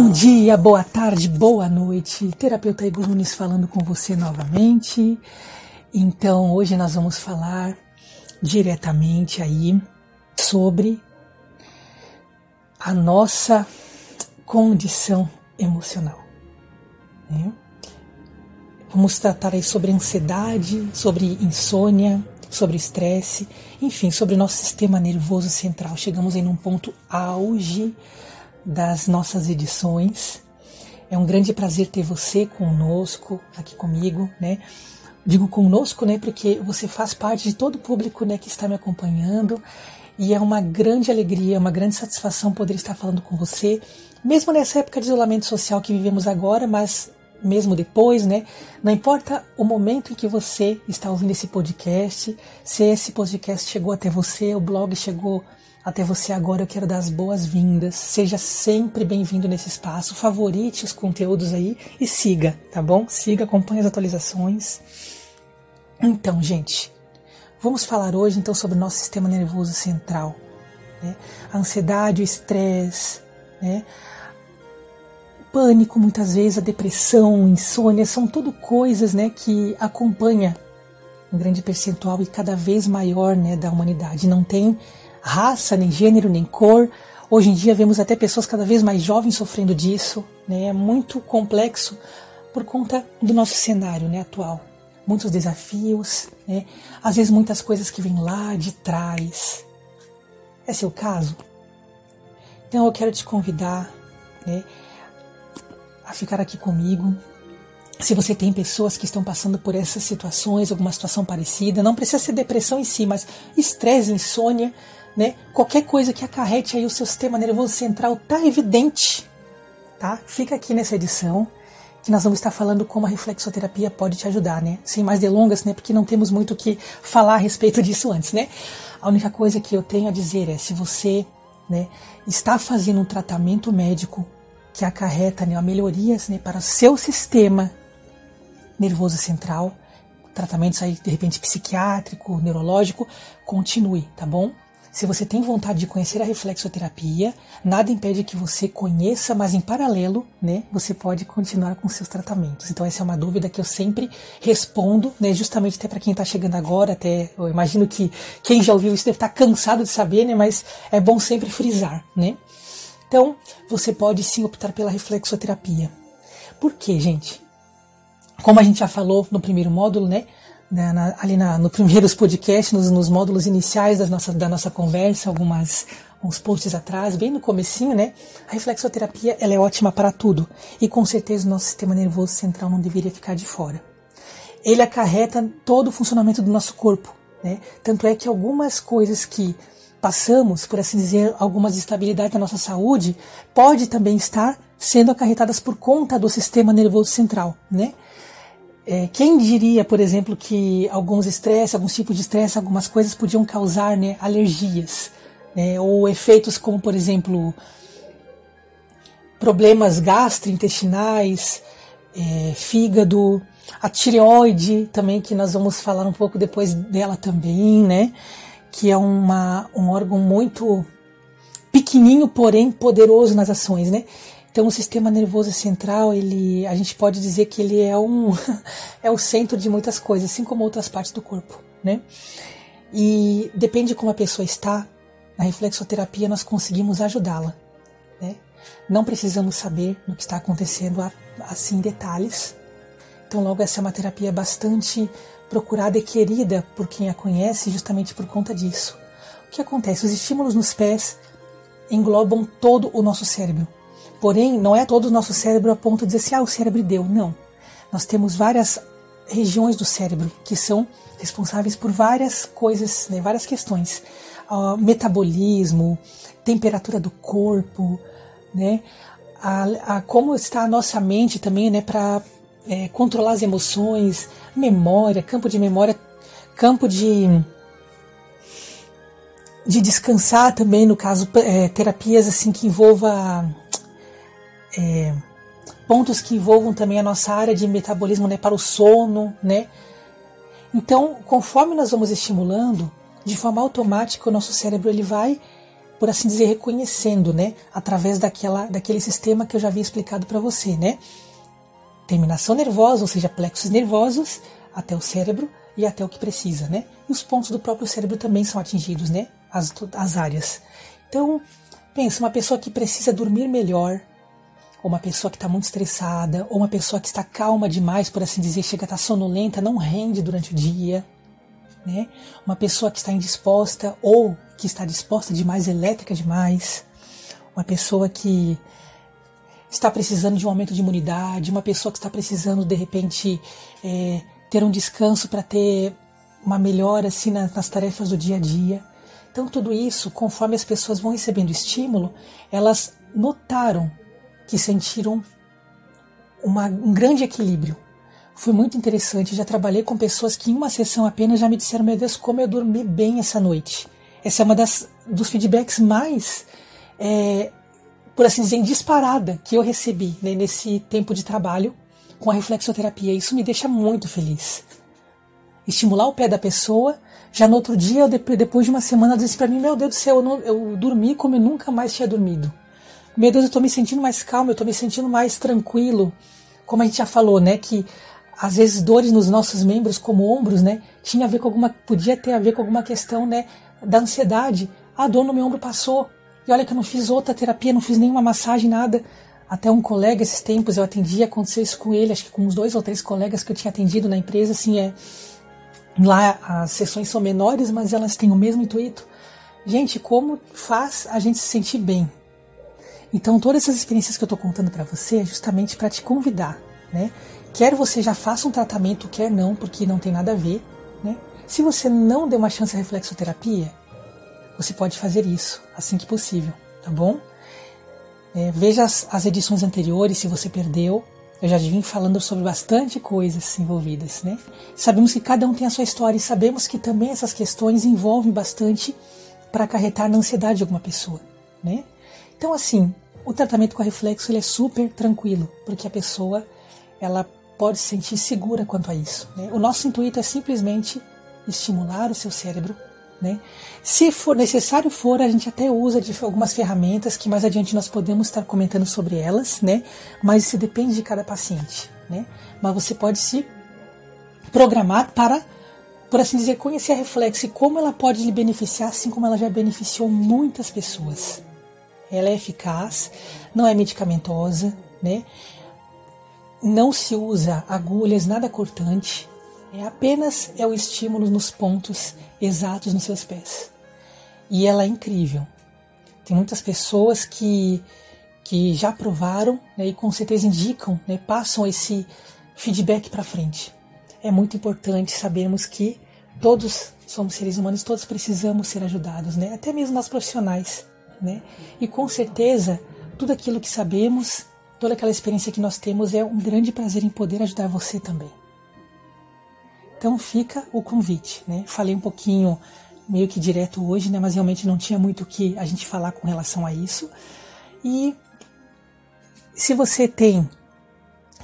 Bom dia, boa tarde, boa noite. Terapeuta Igor Nunes falando com você novamente. Então, hoje nós vamos falar diretamente aí sobre a nossa condição emocional. Né? Vamos tratar aí sobre ansiedade, sobre insônia, sobre estresse, enfim, sobre nosso sistema nervoso central. Chegamos em um ponto auge das nossas edições. É um grande prazer ter você conosco, aqui comigo, né? Digo conosco, né, porque você faz parte de todo o público, né, que está me acompanhando. E é uma grande alegria, uma grande satisfação poder estar falando com você, mesmo nessa época de isolamento social que vivemos agora, mas mesmo depois, né? Não importa o momento em que você está ouvindo esse podcast, se esse podcast chegou até você, o blog chegou até você agora, eu quero dar as boas-vindas. Seja sempre bem-vindo nesse espaço. Favorite os conteúdos aí e siga, tá bom? Siga, acompanhe as atualizações. Então, gente, vamos falar hoje então sobre o nosso sistema nervoso central. Né? A ansiedade, o estresse, né? o pânico, muitas vezes, a depressão, insônia, são tudo coisas né, que acompanham um grande percentual e cada vez maior né, da humanidade. Não tem raça, nem gênero, nem cor. Hoje em dia vemos até pessoas cada vez mais jovens sofrendo disso. Né? É muito complexo por conta do nosso cenário né, atual. Muitos desafios, né? às vezes muitas coisas que vêm lá de trás. É seu caso? Então eu quero te convidar né, a ficar aqui comigo. Se você tem pessoas que estão passando por essas situações, alguma situação parecida, não precisa ser depressão em si, mas estresse, insônia, né? Qualquer coisa que acarrete aí o seu sistema nervoso central tá evidente, tá? Fica aqui nessa edição que nós vamos estar falando como a reflexoterapia pode te ajudar, né? Sem mais delongas, né? Porque não temos muito o que falar a respeito disso antes, né? A única coisa que eu tenho a dizer é se você, né, está fazendo um tratamento médico que acarreta né, melhorias né, para o seu sistema nervoso central, tratamentos aí de repente psiquiátrico, neurológico, continue, tá bom? Se você tem vontade de conhecer a reflexoterapia, nada impede que você conheça, mas em paralelo, né, você pode continuar com seus tratamentos. Então essa é uma dúvida que eu sempre respondo, né, justamente até para quem está chegando agora, até eu imagino que quem já ouviu isso deve estar tá cansado de saber, né, mas é bom sempre frisar, né? Então, você pode sim optar pela reflexoterapia. Por quê, gente? Como a gente já falou no primeiro módulo, né? Na, na, ali na, no primeiros podcasts, nos, nos, módulos iniciais das nossas, da nossa conversa, algumas uns posts atrás, bem no comecinho, né? A reflexoterapia ela é ótima para tudo e com certeza o nosso sistema nervoso central não deveria ficar de fora. Ele acarreta todo o funcionamento do nosso corpo, né? Tanto é que algumas coisas que passamos, por assim dizer, algumas instabilidades da nossa saúde, pode também estar sendo acarretadas por conta do sistema nervoso central, né? É, quem diria, por exemplo, que alguns estresses, alguns tipos de estresse, algumas coisas podiam causar né, alergias, né, ou efeitos como, por exemplo, problemas gastrointestinais, é, fígado, a tireoide também, que nós vamos falar um pouco depois dela também, né? Que é uma, um órgão muito pequenininho, porém poderoso nas ações, né? Então o sistema nervoso central, ele, a gente pode dizer que ele é um é o centro de muitas coisas, assim como outras partes do corpo, né? E depende de como a pessoa está, na reflexoterapia nós conseguimos ajudá-la, né? Não precisamos saber o que está acontecendo assim detalhes. Então logo essa é uma terapia bastante procurada e querida por quem a conhece justamente por conta disso. O que acontece? Os estímulos nos pés englobam todo o nosso cérebro. Porém, não é todo o nosso cérebro a ponto de dizer assim, ah, o cérebro deu. Não. Nós temos várias regiões do cérebro que são responsáveis por várias coisas, né, várias questões. Uh, metabolismo, temperatura do corpo, né, a, a, como está a nossa mente também, né, para é, controlar as emoções, memória, campo de memória, campo de de descansar também, no caso, é, terapias assim que envolva é, pontos que envolvam também a nossa área de metabolismo né, para o sono, né? Então, conforme nós vamos estimulando, de forma automática o nosso cérebro ele vai por assim dizer, reconhecendo, né, através daquela, daquele sistema que eu já havia explicado para você, né? Terminação nervosa, ou seja, plexos nervosos, até o cérebro e até o que precisa, né? E os pontos do próprio cérebro também são atingidos, né? As, as áreas. Então, pensa, uma pessoa que precisa dormir melhor, ou uma pessoa que está muito estressada, ou uma pessoa que está calma demais, por assim dizer, chega a estar tá sonolenta, não rende durante o dia, né? Uma pessoa que está indisposta ou que está disposta demais, elétrica demais, uma pessoa que está precisando de um aumento de imunidade, uma pessoa que está precisando de repente é, ter um descanso para ter uma melhora assim nas, nas tarefas do dia a dia. Então tudo isso, conforme as pessoas vão recebendo estímulo, elas notaram que sentiram uma, um grande equilíbrio. Foi muito interessante. Já trabalhei com pessoas que em uma sessão apenas já me disseram: Meu Deus, como eu dormi bem essa noite. Essa é uma das dos feedbacks mais, é, por assim dizer, disparada que eu recebi né, nesse tempo de trabalho com a reflexoterapia. Isso me deixa muito feliz. Estimular o pé da pessoa. Já no outro dia, depois de uma semana, ela disse para mim: Meu Deus do céu, eu, não, eu dormi como eu nunca mais tinha dormido. Meu Deus, eu estou me sentindo mais calmo, eu estou me sentindo mais tranquilo. Como a gente já falou, né? Que às vezes dores nos nossos membros, como ombros, né? Tinha a ver com alguma, podia ter a ver com alguma questão, né? Da ansiedade. A dor no meu ombro passou. E olha que eu não fiz outra terapia, não fiz nenhuma massagem, nada. Até um colega, esses tempos eu atendi, aconteceu isso com ele, acho que com uns dois ou três colegas que eu tinha atendido na empresa, assim, é. Lá as sessões são menores, mas elas têm o mesmo intuito. Gente, como faz a gente se sentir bem, então, todas essas experiências que eu estou contando para você é justamente para te convidar, né? Quer você já faça um tratamento, quer não, porque não tem nada a ver, né? Se você não deu uma chance à reflexoterapia, você pode fazer isso assim que possível, tá bom? É, veja as, as, edições anteriores se você perdeu. Eu já vim falando sobre bastante coisas envolvidas, né? Sabemos que cada um tem a sua história e sabemos que também essas questões envolvem bastante para acarretar na ansiedade de alguma pessoa, né? Então, assim, o tratamento com reflexo ele é super tranquilo, porque a pessoa ela pode se sentir segura quanto a isso. Né? O nosso intuito é simplesmente estimular o seu cérebro. Né? Se for necessário for, a gente até usa de algumas ferramentas que mais adiante nós podemos estar comentando sobre elas, né? Mas isso depende de cada paciente, né? Mas você pode se programar para, por assim dizer, conhecer a reflexo e como ela pode lhe beneficiar, assim como ela já beneficiou muitas pessoas ela é eficaz, não é medicamentosa, né? Não se usa agulhas, nada cortante, é apenas é o estímulo nos pontos exatos nos seus pés. E ela é incrível. Tem muitas pessoas que, que já provaram né, e com certeza indicam, né, passam esse feedback para frente. É muito importante sabermos que todos somos seres humanos, todos precisamos ser ajudados, né? até mesmo nós profissionais. Né? E com certeza, tudo aquilo que sabemos, toda aquela experiência que nós temos, é um grande prazer em poder ajudar você também. Então fica o convite. Né? Falei um pouquinho meio que direto hoje, né? mas realmente não tinha muito o que a gente falar com relação a isso. E se você tem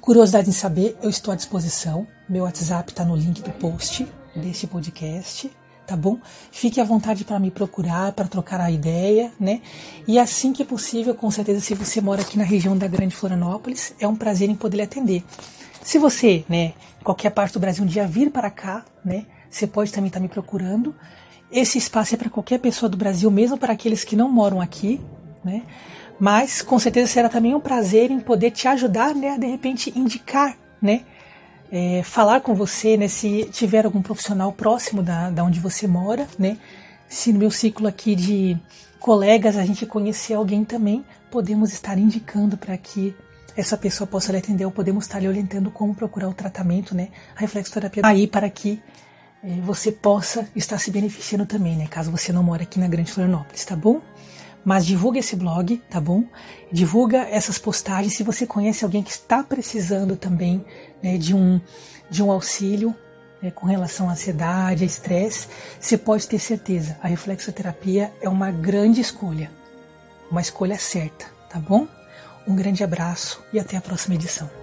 curiosidade em saber, eu estou à disposição. Meu WhatsApp está no link do post deste podcast tá bom? Fique à vontade para me procurar, para trocar a ideia, né? E assim que possível, com certeza, se você mora aqui na região da Grande Florianópolis, é um prazer em poder lhe atender. Se você, né, qualquer parte do Brasil um dia vir para cá, né, você pode também estar tá me procurando. Esse espaço é para qualquer pessoa do Brasil, mesmo para aqueles que não moram aqui, né? Mas com certeza será também um prazer em poder te ajudar, né, a de repente indicar, né, é, falar com você, né, se tiver algum profissional próximo da, da onde você mora, né, se no meu ciclo aqui de colegas a gente conhecer alguém também, podemos estar indicando para que essa pessoa possa lhe atender ou podemos estar lhe orientando como procurar o tratamento, né, a reflexoterapia aí para que é, você possa estar se beneficiando também, né, caso você não mora aqui na Grande Florianópolis, tá bom? Mas divulga esse blog, tá bom? Divulga essas postagens. Se você conhece alguém que está precisando também né, de, um, de um auxílio né, com relação à ansiedade, a estresse, você pode ter certeza, a reflexoterapia é uma grande escolha. Uma escolha certa, tá bom? Um grande abraço e até a próxima edição.